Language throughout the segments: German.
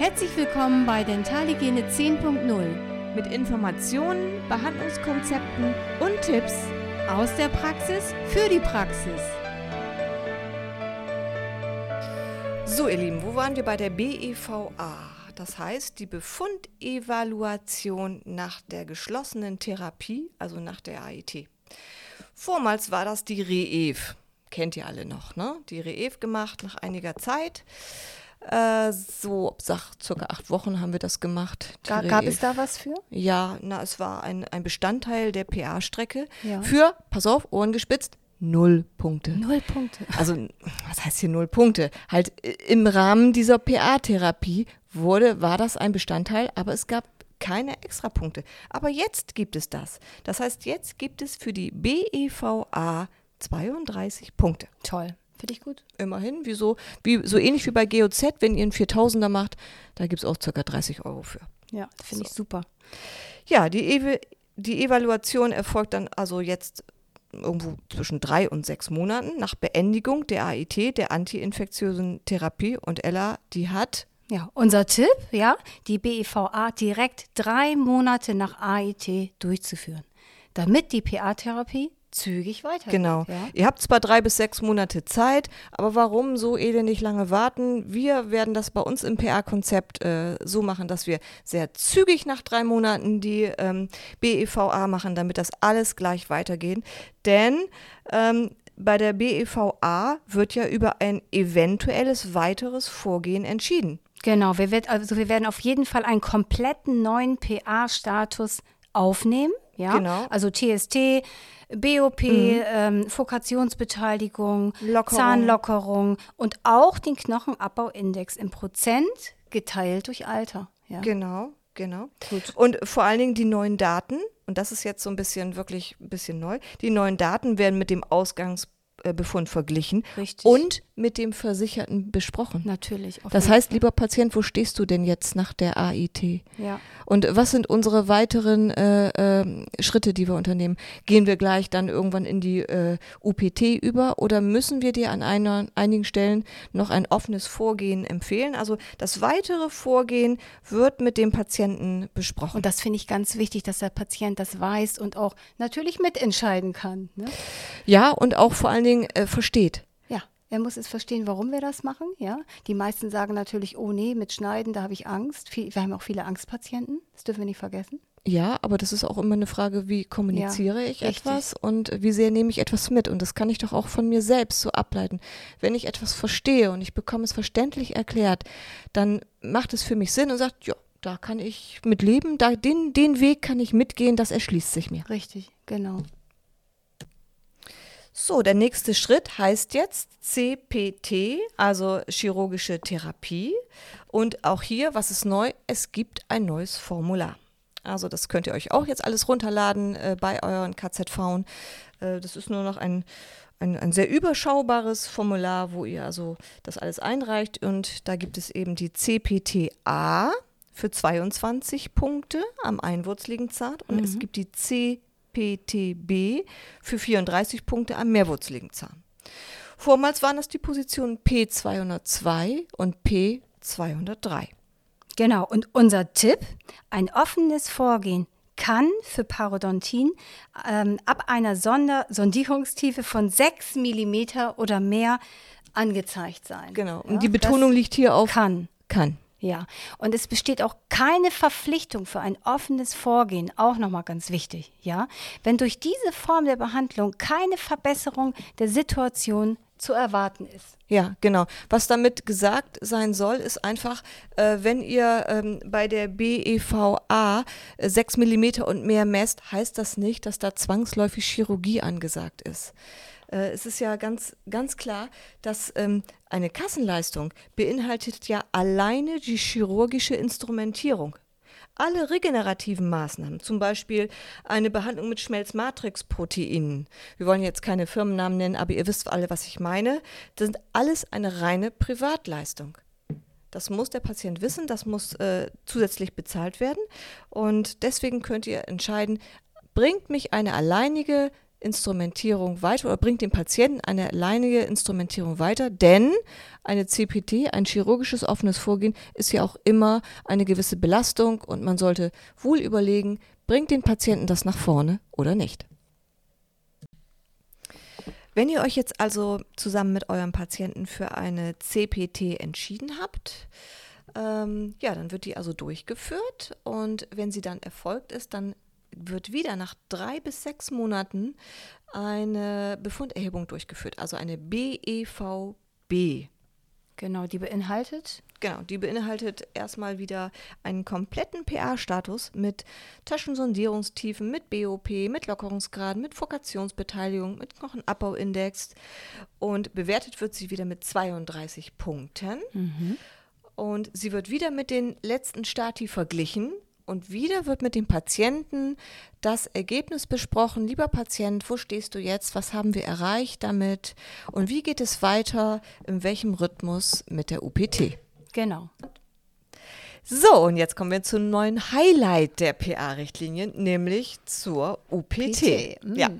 Herzlich willkommen bei Dentalhygiene 10.0 mit Informationen, Behandlungskonzepten und Tipps aus der Praxis für die Praxis. So, ihr Lieben, wo waren wir bei der BEVA? Das heißt, die Befundevaluation nach der geschlossenen Therapie, also nach der AIT. Vormals war das die REEV. Kennt ihr alle noch, ne? Die REEV gemacht nach einiger Zeit. Äh, so, sag, circa acht Wochen haben wir das gemacht. Ga, gab es da was für? Ja, na, es war ein, ein Bestandteil der PA-Strecke Ja. für, pass auf, Ohren gespitzt, null Punkte. Null Punkte. Also, was heißt hier null Punkte? Halt äh, im Rahmen dieser PA-Therapie wurde, war das ein Bestandteil, aber es gab keine Extrapunkte. Aber jetzt gibt es das. Das heißt, jetzt gibt es für die BEVA 32 Punkte. Toll. Finde ich gut. Immerhin, wie so, wie, so ähnlich wie bei GOZ, wenn ihr einen 4000er macht, da gibt es auch ca. 30 Euro für. Ja, finde ich super. Ja, die, Ev die Evaluation erfolgt dann also jetzt irgendwo zwischen drei und sechs Monaten nach Beendigung der AIT, der antiinfektiösen Therapie. Und Ella, die hat, Ja, unser Tipp, ja, die BEVA direkt drei Monate nach AIT durchzuführen, damit die PA-Therapie zügig weitergeht. genau, Ja? ihr habt zwar drei bis sechs Monate Zeit, aber warum so elendig lange warten? Wir werden das bei uns im PA-Konzept äh, so machen, dass wir sehr zügig nach drei Monaten die ähm, BEVA machen, damit das alles gleich weitergeht. Denn ähm, bei der BEVA wird ja über ein eventuelles weiteres Vorgehen entschieden. Genau, wir, wird, also wir werden auf jeden Fall einen kompletten neuen PA-Status aufnehmen. Ja? Genau. Also TST, BOP, ähm, Fokationsbeteiligung, Lockerung. Zahnlockerung und auch den Knochenabbauindex im Prozent geteilt durch Alter. Ja? Genau, genau. Gut. Und vor allen Dingen die neuen Daten, und das ist jetzt so ein bisschen wirklich ein bisschen neu, die neuen Daten werden mit dem Ausgangsbefund verglichen Richtig. und mit dem Versicherten besprochen. Natürlich. Das heißt, lieber Patient, wo stehst du denn jetzt nach der AIT? Ja. Und was sind unsere weiteren äh, ähm, Schritte, die wir unternehmen? Gehen wir gleich dann irgendwann in die äh, UPT über oder müssen wir dir an einer, einigen Stellen noch ein offenes Vorgehen empfehlen? Also das weitere Vorgehen wird mit dem Patienten besprochen. Und das finde ich ganz wichtig, dass der Patient das weiß und auch natürlich mitentscheiden kann. Ne? ja, und auch vor allen Dingen äh, versteht. Er muss es verstehen, warum wir das machen. Ja, die meisten sagen natürlich, oh nee, mit Schneiden, da habe ich Angst. Wir haben auch viele Angstpatienten. Das dürfen wir nicht vergessen. Ja, aber das ist auch immer eine Frage, wie kommuniziere Ja, ich richtig. etwas und wie sehr nehme ich etwas mit. Und das kann ich doch auch von mir selbst so ableiten. Wenn ich etwas verstehe und ich bekomme es verständlich erklärt, dann macht es für mich Sinn und sagt, ja, da kann ich mit leben, da, den, den Weg kann ich mitgehen, das erschließt sich mir. Richtig, genau. So, der nächste Schritt heißt jetzt CPT, also chirurgische Therapie. Und auch hier, was ist neu? Es gibt ein neues Formular. Also das könnt ihr euch auch jetzt alles runterladen äh, bei euren KZV. Äh, das ist nur noch ein, ein, ein sehr überschaubares Formular, wo ihr also das alles einreicht. Und da gibt es eben die CPTA für 22 Punkte am einwurzligen Zahn und es gibt die CPTB für 34 Punkte am mehrwurzligen Zahn. Vormals waren das die Positionen P202 und P203. Genau. Und unser Tipp: ein offenes Vorgehen kann für Parodontin ähm, ab einer Sonder Sondierungstiefe von 6 mm oder mehr angezeigt sein. Genau. Ja, Und die Betonung liegt hier auf kann. kann. Ja, und es besteht auch keine Verpflichtung für ein offenes Vorgehen, auch nochmal ganz wichtig, ja. Wenn durch diese Form der Behandlung keine Verbesserung der Situation zu erwarten ist. Ja, genau. Was damit gesagt sein soll, ist einfach, äh, wenn ihr ähm, bei der BEVA äh, 6 mm und mehr messt, heißt das nicht, dass da zwangsläufig Chirurgie angesagt ist. Äh, es ist ja ganz, ganz klar, dass ähm, eine Kassenleistung beinhaltet ja alleine die chirurgische Instrumentierung. Alle regenerativen Maßnahmen, zum Beispiel eine Behandlung mit Schmelzmatrixproteinen, wir wollen jetzt keine Firmennamen nennen, aber ihr wisst alle, was ich meine, das sind alles eine reine Privatleistung. Das muss der Patient wissen, das muss äh, zusätzlich bezahlt werden und deswegen könnt ihr entscheiden, bringt mich eine alleinige Instrumentierung weiter oder bringt dem Patienten eine alleinige Instrumentierung weiter, denn eine CPT, ein chirurgisches offenes Vorgehen, ist ja auch immer eine gewisse Belastung und man sollte wohl überlegen, bringt den Patienten das nach vorne oder nicht. Wenn ihr euch jetzt also zusammen mit eurem Patienten für eine CPT entschieden habt, ähm, ja, dann wird die also durchgeführt und wenn sie dann erfolgt ist, dann wird wieder nach drei bis sechs Monaten eine Befunderhebung durchgeführt, also eine BEVB. Genau, die beinhaltet? Genau, die beinhaltet erstmal wieder einen kompletten PA-Status mit Taschensondierungstiefen, mit BOP, mit Lockerungsgraden, mit Fokationsbeteiligung, mit Knochenabbauindex und bewertet wird sie wieder mit 32 Punkten. Mhm. Und sie wird wieder mit den letzten Stati verglichen und wieder wird mit dem Patienten das Ergebnis besprochen. Lieber Patient, wo stehst du jetzt? Was haben wir erreicht damit? Und wie geht es weiter? In welchem Rhythmus mit der UPT? Genau. So, und jetzt kommen wir zum neuen Highlight der PA-Richtlinien, nämlich zur UPT. Mm. Ja.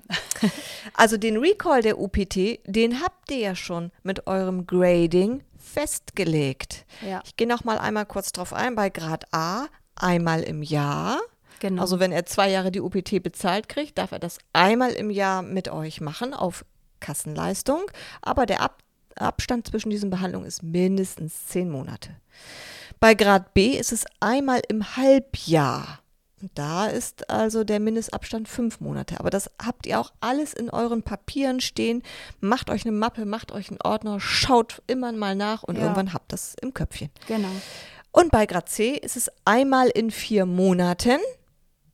Also den Recall der UPT, den habt ihr ja schon mit eurem Grading festgelegt. Ja. Ich gehe noch mal einmal kurz drauf ein. Bei Grad A einmal im Jahr. Genau. Also wenn er zwei Jahre die UPT bezahlt kriegt, darf er das einmal im Jahr mit euch machen auf Kassenleistung. Aber der Ab Abstand zwischen diesen Behandlungen ist mindestens zehn Monate. Bei Grad B ist es einmal im Halbjahr. Da ist also der Mindestabstand fünf Monate. Aber das habt ihr auch alles in euren Papieren stehen. Macht euch eine Mappe, macht euch einen Ordner, schaut immer mal nach und ja. irgendwann habt das im Köpfchen. Genau. Und bei Grad C ist es einmal in vier Monaten.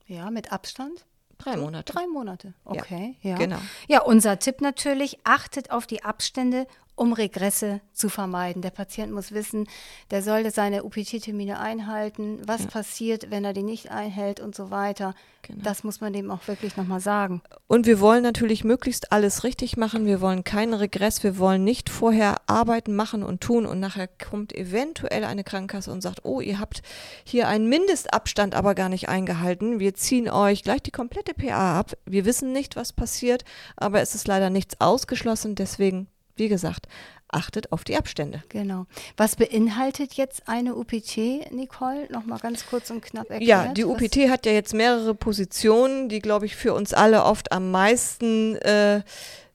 Ja, mit Abstand? Drei Monate. Drei Monate, okay. Ja, ja. Genau. Ja, unser Tipp natürlich, achtet auf die Abstände um Regresse zu vermeiden. Der Patient muss wissen, der sollte seine UPT-Termine einhalten, was ja. passiert, wenn er die nicht einhält und so weiter. Genau. Das muss man dem auch wirklich nochmal sagen. Und wir wollen natürlich möglichst alles richtig machen. Wir wollen keinen Regress. Wir wollen nicht vorher arbeiten, machen und tun und nachher kommt eventuell eine Krankenkasse und sagt, oh, ihr habt hier einen Mindestabstand aber gar nicht eingehalten. Wir ziehen euch gleich die komplette PA ab. Wir wissen nicht, was passiert, aber es ist leider nichts ausgeschlossen. Deswegen wie gesagt, achtet auf die Abstände. Genau. Was beinhaltet jetzt eine UPT, Nicole? Nochmal ganz kurz und knapp erklärt. Ja, die UPT hat ja jetzt mehrere Positionen, die, glaube ich, für uns alle oft am meisten äh,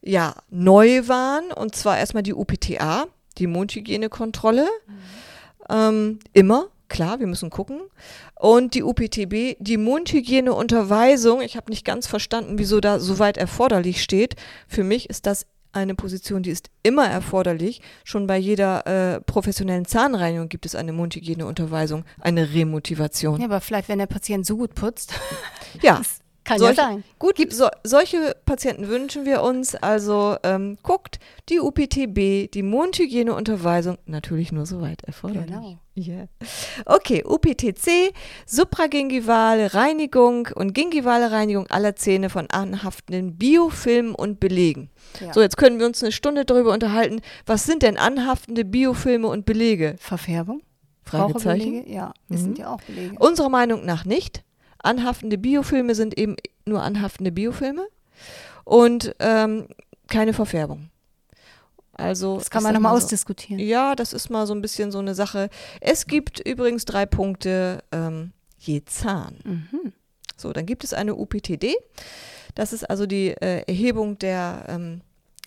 ja, neu waren. Und zwar erstmal die UPTA, die Mundhygienekontrolle. Mhm. Ähm, immer, klar, wir müssen gucken. Und die UPTB, die Mundhygieneunterweisung. Ich habe nicht ganz verstanden, wieso da so weit erforderlich steht. Für mich ist das eine Position, die ist immer erforderlich. Schon bei jeder äh, professionellen Zahnreinigung gibt es eine Mundhygieneunterweisung, eine Remotivation. Ja, aber vielleicht, wenn der Patient so gut putzt. Ja. Kann solche, ja sein. Gut, so, solche Patienten wünschen wir uns. Also ähm, guckt die UPTB, die Mundhygieneunterweisung, natürlich nur soweit erforderlich. Genau. Yeah. Okay, UPTC, supragingivale Reinigung und gingivale Reinigung aller Zähne von anhaftenden Biofilmen und Belegen. Ja. So, jetzt können wir uns eine Stunde darüber unterhalten, was sind denn anhaftende Biofilme und Belege? Verfärbung? Fragezeichen? Ja, das mhm. sind ja auch Belege. Unserer Meinung nach nicht. Anhaftende Biofilme sind eben nur anhaftende Biofilme und ähm, keine Verfärbung. Also, das kann man nochmal so, ausdiskutieren. Ja, das ist mal so ein bisschen so eine Sache. Es gibt übrigens drei Punkte ähm, je Zahn. Mhm. So, dann gibt es eine UPTD. Das ist also die äh, Erhebung der, ähm,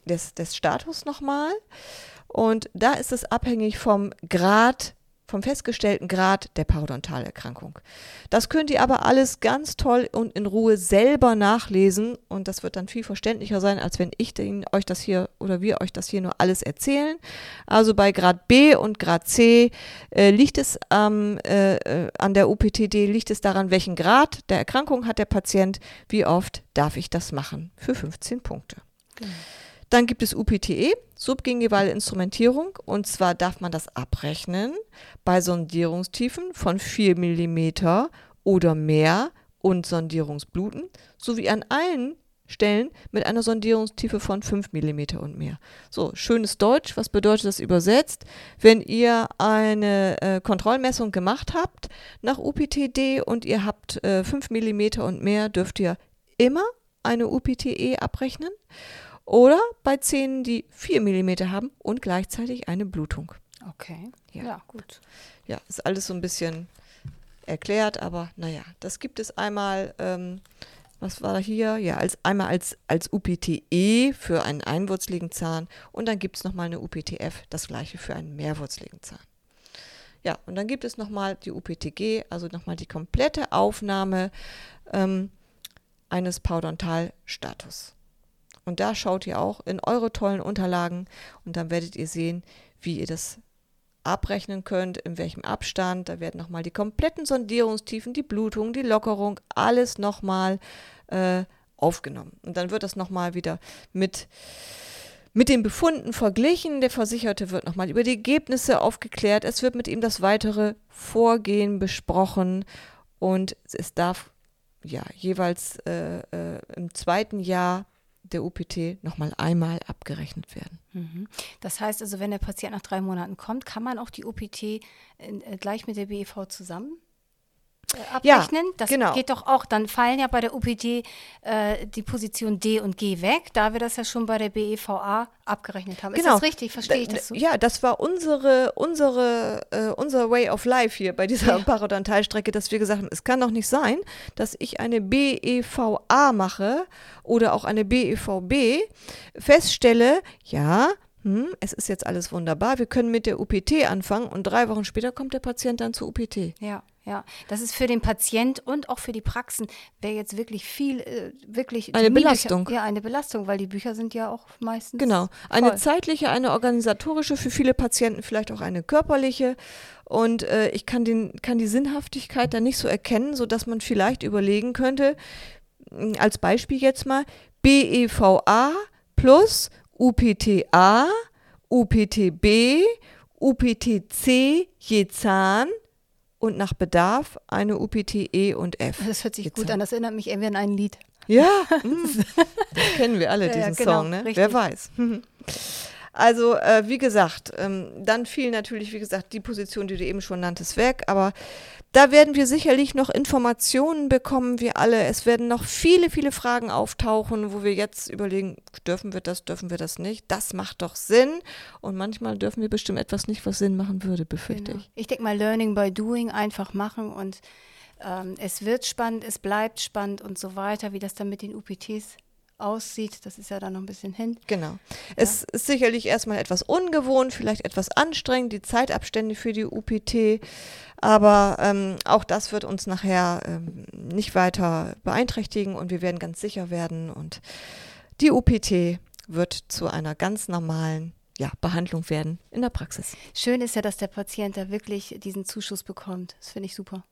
des, des Status nochmal. Und da ist es abhängig vom Grad vom festgestellten Grad der Parodontalerkrankung. Das könnt ihr aber alles ganz toll und in Ruhe selber nachlesen und das wird dann viel verständlicher sein, als wenn ich den, euch das hier oder wir euch das hier nur alles erzählen. Also bei Grad B und Grad C äh, liegt es ähm, äh, an der UPTD, liegt es daran, welchen Grad der Erkrankung hat der Patient, wie oft darf ich das machen für 15 Punkte. Genau. Dann gibt es UPTE, subgingivale Instrumentierung, und zwar darf man das abrechnen bei Sondierungstiefen von 4 mm oder mehr und Sondierungsbluten sowie an allen Stellen mit einer Sondierungstiefe von 5 mm und mehr. So, schönes Deutsch, was bedeutet das übersetzt? Wenn ihr eine äh, Kontrollmessung gemacht habt nach UPTD und ihr habt äh, 5 mm und mehr, dürft ihr immer eine UPTE abrechnen oder bei Zähnen, die 4 mm haben und gleichzeitig eine Blutung. Okay. Ja. Ja, gut. Ja, ist alles so ein bisschen erklärt, aber naja, das gibt es einmal, ähm, was war hier? Ja, als, einmal als, als UPTE für einen einwurzeligen Zahn und dann gibt es nochmal eine UPTF, das gleiche für einen mehrwurzeligen Zahn. Ja, und dann gibt es nochmal die UPTG, also nochmal die komplette Aufnahme ähm, eines Parodontalstatus. Und da schaut ihr auch in eure tollen Unterlagen und dann werdet ihr sehen, wie ihr das abrechnen könnt, in welchem Abstand. Da werden nochmal die kompletten Sondierungstiefen, die Blutung, die Lockerung, alles nochmal äh, aufgenommen. Und dann wird das nochmal wieder mit, mit den Befunden verglichen. Der Versicherte wird nochmal über die Ergebnisse aufgeklärt. Es wird mit ihm das weitere Vorgehen besprochen und es darf ja jeweils äh, äh, im zweiten Jahr der UPT nochmal einmal abgerechnet werden. Mhm. Das heißt also, wenn der Patient nach drei Monaten kommt, kann man auch die OPT äh, gleich mit der BEV zusammen äh, Ja, abrechnen? das genau. geht doch auch. Dann fallen ja bei der OPT äh, die Position D und G weg, da wir das ja schon bei der BEVA abgerechnet haben. Ist das richtig? Verstehe ich Da- das so? Ja, das war unsere, unsere, äh, unser Way of Life hier bei dieser Ja. Parodontalstrecke, dass wir gesagt haben, es kann doch nicht sein, dass ich eine BEVA mache oder auch eine BEVB, feststelle, ja, hm, es ist jetzt alles wunderbar, wir können mit der UPT anfangen und drei Wochen später kommt der Patient dann zur UPT. Ja, ja. Das ist für den Patient und auch für die Praxen wäre jetzt wirklich viel, äh, wirklich Eine Belastung. Ja, eine Belastung, weil die Bücher sind ja auch meistens. Genau. Eine voll. zeitliche, eine organisatorische, für viele Patienten vielleicht auch eine körperliche. Und äh, ich kann, den, kann die Sinnhaftigkeit da nicht so erkennen, sodass man vielleicht überlegen könnte, mh, als Beispiel jetzt mal, BEVA plus UPTA, UPTB, UPTC je Zahn und nach Bedarf eine UPTE und F. Das hört sich Jetzt gut an. Das erinnert mich irgendwie an ein Lied. Ja, mm, das kennen wir alle, Ja, ja, diesen genau, Song, ne? richtig. Wer weiß. Also, äh, wie gesagt, ähm, dann fiel natürlich, wie gesagt, die Position, die du eben schon nanntest, weg. Aber da werden wir sicherlich noch Informationen bekommen, wir alle. Es werden noch viele, viele Fragen auftauchen, wo wir jetzt überlegen, dürfen wir das, dürfen wir das nicht? Das macht doch Sinn. Und manchmal dürfen wir bestimmt etwas nicht, was Sinn machen würde, befürchte Genau. ich. Ich denke mal, Learning by Doing einfach machen und ähm, es wird spannend, es bleibt spannend und so weiter, wie das dann mit den UPTs aussieht. Das ist ja dann noch ein bisschen hin. Genau. Es ist sicherlich erstmal etwas ungewohnt, vielleicht etwas anstrengend, die Zeitabstände für die UPT. Aber ähm, auch das wird uns nachher ähm, nicht weiter beeinträchtigen und wir werden ganz sicher werden. Und die UPT wird zu einer ganz normalen ja, Behandlung werden in der Praxis. Schön ist ja, dass der Patient da wirklich diesen Zuschuss bekommt. Das finde ich super.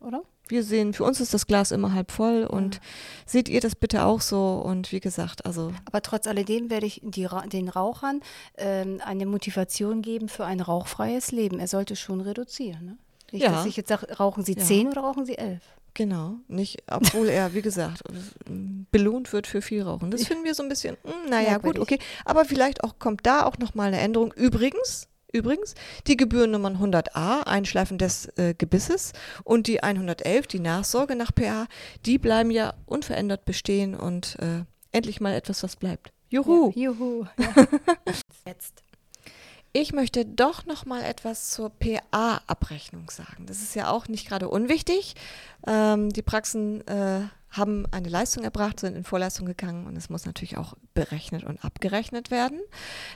Ja. Oder? Wir sehen, für uns ist das Glas immer halb voll und seht ihr das bitte auch so. Und wie gesagt, also Aber trotz alledem werde ich die, den Rauchern ähm, eine Motivation geben für ein rauchfreies Leben. Er sollte schon reduzieren. Ne? Nicht, Ja. dass ich jetzt sage, rauchen Sie Ja. zehn oder rauchen Sie elf? Genau, nicht, obwohl er, wie gesagt, belohnt wird für viel Rauchen. Das finden wir so ein bisschen, hm, naja, gut, Merkwürdig. okay. Aber vielleicht auch kommt da auch nochmal eine Änderung. Übrigens, übrigens, die Gebührennummern 100a, Einschleifen des äh, Gebisses, und die 111, die Nachsorge nach PA, die bleiben ja unverändert bestehen und äh, endlich mal etwas, was bleibt. Juhu! Ja, juhu. Ja. Jetzt. Ich möchte doch noch mal etwas zur PA-Abrechnung sagen. Das ist ja auch nicht gerade unwichtig. Ähm, die Praxen äh, haben eine Leistung erbracht, sind in Vorleistung gegangen und es muss natürlich auch berechnet und abgerechnet werden.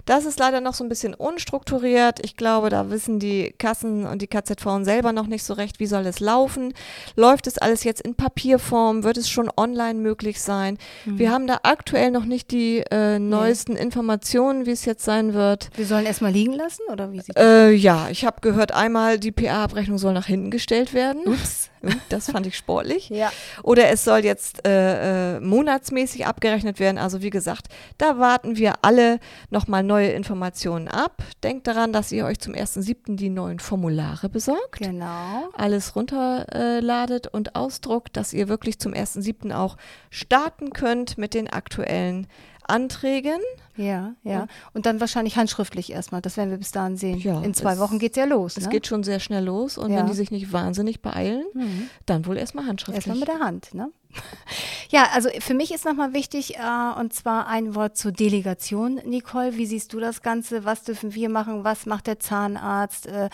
Das ist leider noch so ein bisschen unstrukturiert. Ich glaube, da wissen die Kassen und die KZV selber noch nicht so recht, wie soll es laufen. Läuft es alles jetzt in Papierform? Wird es schon online möglich sein? Wir haben da aktuell noch nicht die äh, neuesten Informationen, wie es jetzt sein wird. Wir sollen erstmal liegen lassen oder wie sieht Äh, ja, ich habe gehört, einmal die PA-Abrechnung soll nach hinten gestellt werden. Ups. Das fand ich sportlich. Ja. Oder es soll jetzt äh, äh, monatsmäßig abgerechnet werden. Also wie gesagt, da warten wir alle nochmal neue Informationen ab. Denkt daran, dass ihr euch zum 1.7. die neuen Formulare besorgt. Genau. Alles runterladet und ausdruckt, dass ihr wirklich zum 1.7. auch starten könnt mit den aktuellen Anträgen. Ja, ja. Und dann wahrscheinlich handschriftlich erstmal. Das werden wir bis dahin sehen. Ja, In zwei es- Wochen geht's ja los. Es ne? geht schon sehr schnell los und Ja. wenn die sich nicht wahnsinnig beeilen, Mhm. dann wohl erstmal handschriftlich. Erstmal mit der Hand, ne? Ja, also für mich ist nochmal wichtig, äh, und zwar ein Wort zur Delegation. Nicole, wie siehst du das Ganze? Was dürfen wir machen? Was macht der Zahnarzt? Äh,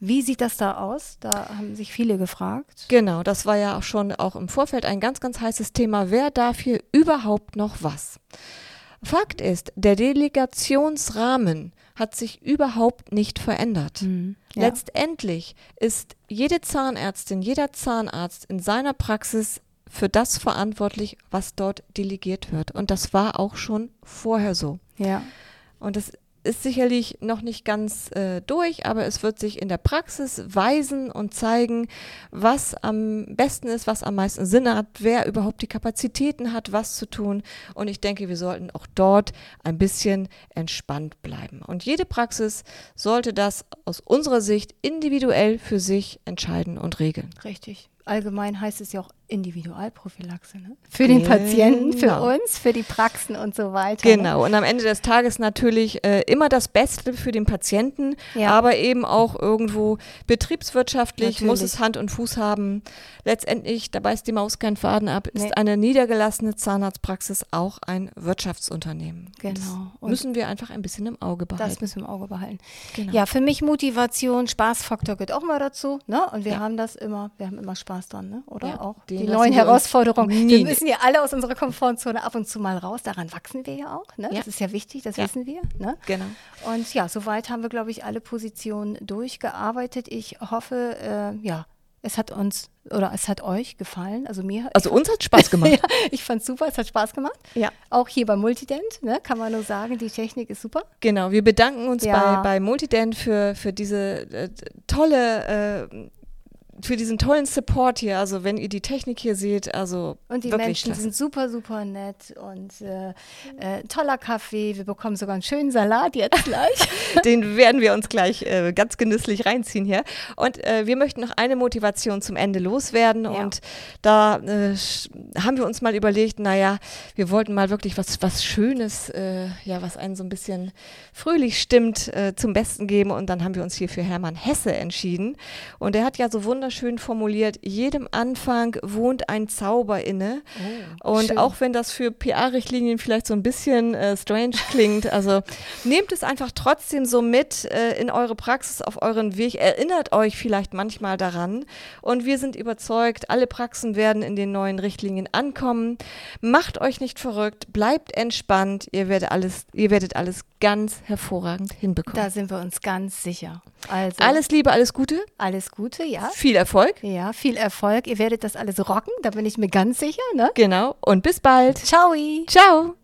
wie sieht das da aus? Da haben sich viele gefragt. Genau, das war ja auch schon auch im Vorfeld ein ganz, ganz heißes Thema. Wer darf hier überhaupt noch was? Fakt ist, der Delegationsrahmen hat sich überhaupt nicht verändert. Mhm, ja. Letztendlich ist jede Zahnärztin, jeder Zahnarzt in seiner Praxis für das verantwortlich, was dort delegiert wird. Und das war auch schon vorher so. Ja. Und das ist sicherlich noch nicht ganz äh, durch, aber es wird sich in der Praxis weisen und zeigen, was am besten ist, was am meisten Sinn hat, wer überhaupt die Kapazitäten hat, was zu tun. Und ich denke, wir sollten auch dort ein bisschen entspannt bleiben. Und jede Praxis sollte das aus unserer Sicht individuell für sich entscheiden und regeln. Richtig. Allgemein heißt es ja auch Individualprophylaxe. Ne? Für den Patienten, für Genau. uns, für die Praxen und so weiter. Ne? Genau, und am Ende des Tages natürlich äh, immer das Beste für den Patienten, Ja. aber eben auch irgendwo betriebswirtschaftlich muss Natürlich. es Hand und Fuß haben. Letztendlich, da beißt die Maus keinen Faden ab, ist Nee. eine niedergelassene Zahnarztpraxis auch ein Wirtschaftsunternehmen. Genau. Das Und müssen wir einfach ein bisschen im Auge behalten. Das müssen wir im Auge behalten. Genau. Ja, für mich Motivation, Spaßfaktor gehört auch mal dazu. Ne? Und wir Ja. haben das immer, wir haben immer Spaß dran, ne? oder? Ja, auch die neuen Herausforderungen. Wir müssen ja alle aus unserer Komfortzone ab und zu mal raus. Daran wachsen wir ja auch. Ne? Ja. Das ist ja wichtig, das Ja. wissen wir. Ne? Genau. Und ja, soweit haben wir, glaube ich, alle Positionen durchgearbeitet. Ich hoffe, äh, ja, es hat uns oder es hat euch gefallen. Also mir hat Also uns hat Spaß gemacht. ja, ich fand super, es hat Spaß gemacht. Ja. Auch hier bei Multident, ne, kann man nur sagen, die Technik ist super. Genau, wir bedanken uns Ja. bei, bei Multident für, für diese äh, tolle, äh, für diesen tollen Support hier. Also wenn ihr die Technik hier seht, also Und die Menschen klasse. sind super, super nett und äh, äh, toller Kaffee. Wir bekommen sogar einen schönen Salat jetzt gleich. Den werden wir uns gleich äh, ganz genüsslich reinziehen hier. Und äh, wir möchten noch eine Motivation zum Ende loswerden. Ja. Und da äh, haben wir uns mal überlegt, naja, wir wollten mal wirklich was, was Schönes, äh, ja, was einen so ein bisschen fröhlich stimmt, zum Besten geben. Und dann haben wir uns hier für Hermann Hesse entschieden. Und er hat ja so wunderschön formuliert, jedem Anfang wohnt ein Zauber inne. Und Oh, schön. auch wenn das für PR-Richtlinien vielleicht so ein bisschen äh, strange klingt, also nehmt es einfach trotzdem so mit äh, in eure Praxis, auf euren Weg. Erinnert euch vielleicht manchmal daran. Und wir sind überzeugt, alle Praxen werden in den neuen Richtlinien ankommen. Macht euch nicht verrückt, bleibt entspannt. Ihr werdet alles, ihr werdet alles ganz hervorragend hinbekommen. Da sind wir uns ganz sicher. Also alles Liebe, alles Gute, alles Gute, ja. viel Erfolg. Ja, viel Erfolg. Ihr werdet das alles rocken, da bin ich mir ganz sicher. Ne? Genau. Und bis bald. Ciao. Ciao.